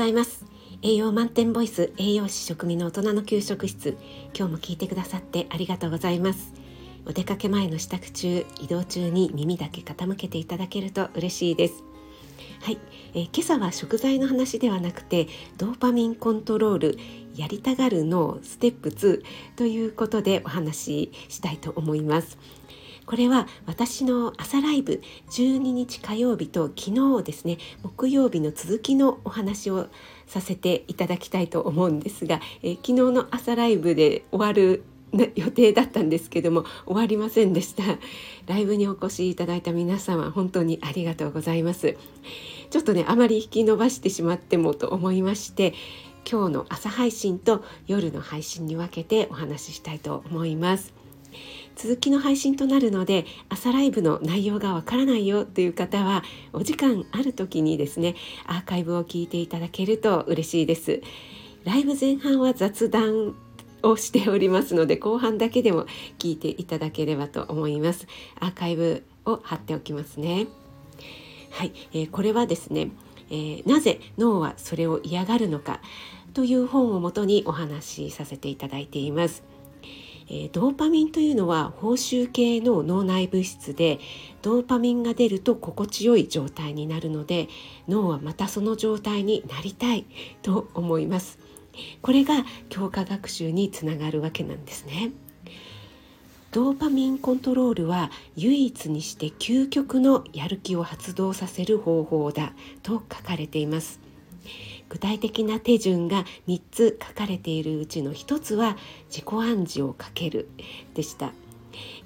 ざいます。栄養満点ボイス栄養士食味の大人の給食室。今日も聞いてくださってありがとうございます。お出かけ前の支度中移動中に耳だけ傾けていただけると嬉しいです。はい、えー、今朝は食材の話ではなくてドーパミンコントロールやりたがるのステップ2ということでお話ししたいと思います。これは私の朝ライブ12日火曜日と昨日ですね木曜日の続きのお話をさせていただきたいと思うんですが、え昨日の朝ライブで終わる予定だったんですけども終わりませんでした。ライブにお越しいただいた皆様本当にありがとうございます。ちょっとねあまり引き伸ばしてしまってもと思いまして今日の朝配信と夜の配信に分けてお話ししたいと思います。続きの配信となるので朝ライブの内容がわからないよという方はお時間ある時にですねアーカイブを聞いていただけると嬉しいです。ライブ前半は雑談をしておりますので後半だけでも聞いていただければと思います。アーカイブを貼っておきますね。はい、えー、これはですね、えー、なぜ脳はそれを嫌がるのかという本をもとにお話しさせていただいています。えー、ドーパミンというのは報酬系の脳内物質でドーパミンが出ると心地よい状態になるので脳はまたその状態になりたいと思います。これが強化学習につながるわけなんですね。ドーパミンコントロールは唯一にして究極のやる気を発動させる方法だと書かれています。具体的な手順が3つ書かれているうちの1つは自己暗示をかけるでした。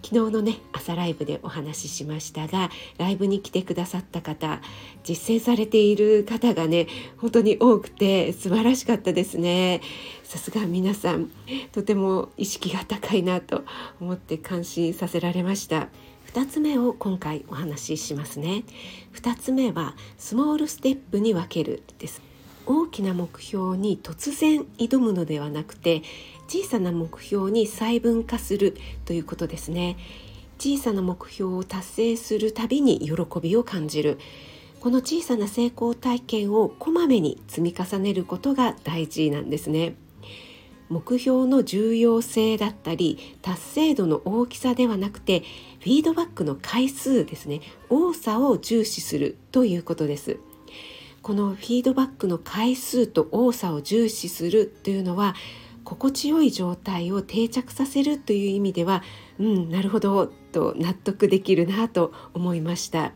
昨日のね朝ライブでお話ししましたがライブに来てくださった方実践されている方がね本当に多くて素晴らしかったですね。さすが皆さんとても意識が高いなと思って感心させられました。2つ目を今回お話ししますね。2つ目はスモールステップに分けるです。大きな目標に突然挑むのではなくて小さな目標に細分化するということですね。小さな目標を達成するたびに喜びを感じる。この小さな成功体験をこまめに積み重ねることが大事なんですね。目標の重要性だったり達成度の大きさではなくてフィードバックの回数ですね。多さを重視するということです。このフィードバックの回数と多さを重視するというのは心地よい状態を定着させるという意味ではうんなるほどと納得できるなと思いました。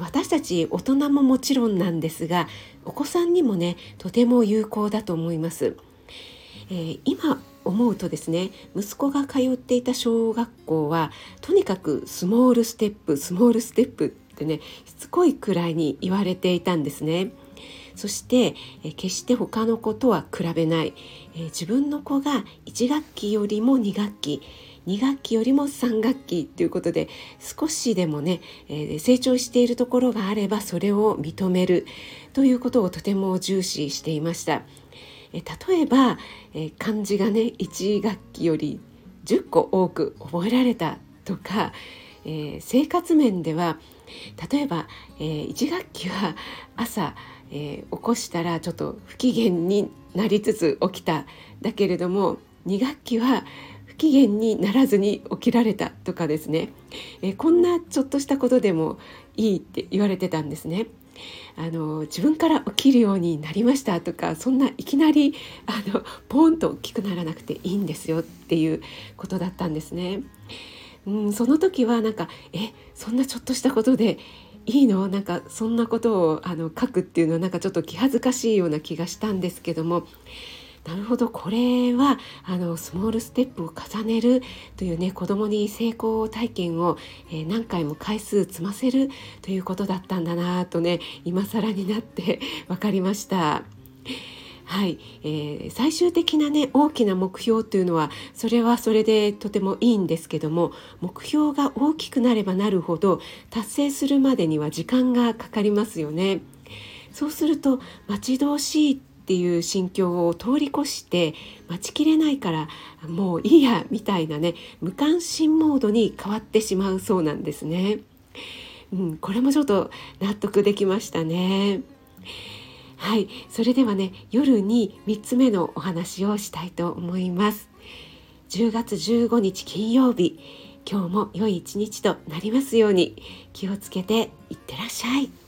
私たち大人ももちろんなんですがお子さんにもねとても有効だと思います、えー、今思うとですね息子が通っていた小学校はとにかくスモールステップスモールステップってねしつこいくらいに言われていたんですね。そして決して他の子とは比べない、自分の子が1学期よりも2学期2学期よりも3学期ということで少しでもね、成長しているところがあればそれを認めるということをとても重視していました。え例えば、え漢字がね1学期より10個多く覚えられたとか、生活面では例えば、えー、1学期は朝、えー、起こしたらちょっと不機嫌になりつつ起きただけれども2学期は不機嫌にならずに起きられたとかですね、えー、こんなちょっとしたことでもいいって言われてたんですね。あの自分から起きるようになりましたとかそんないきなりあのポーンと大きくならなくていいんですよっていうことだったんですね。うん、その時はなんかえそんなちょっとしたことでいいの？なんかそんなことをあの書くっていうのはなんかちょっと気恥ずかしいような気がしたんですけどもなるほどこれはあのスモールステップを重ねるというね子供に成功体験を、えー、何回も回数積ませるということだったんだなとね今更になって分かりました。はい、えー、最終的なね大きな目標というのはそれはそれでとてもいいんですけども目標が大きくなればなるほど達成するまでには時間がかかりますよね。そうすると待ち遠しいっていう心境を通り越して待ちきれないからもういいやみたいなね無関心モードに変わってしまうそうなんですね。うん、これもちょっと納得できましたね。はいそれではね夜に3つ目のお話をしたいと思います。10月15日金曜日今日も良い一日となりますように気をつけていってらっしゃい。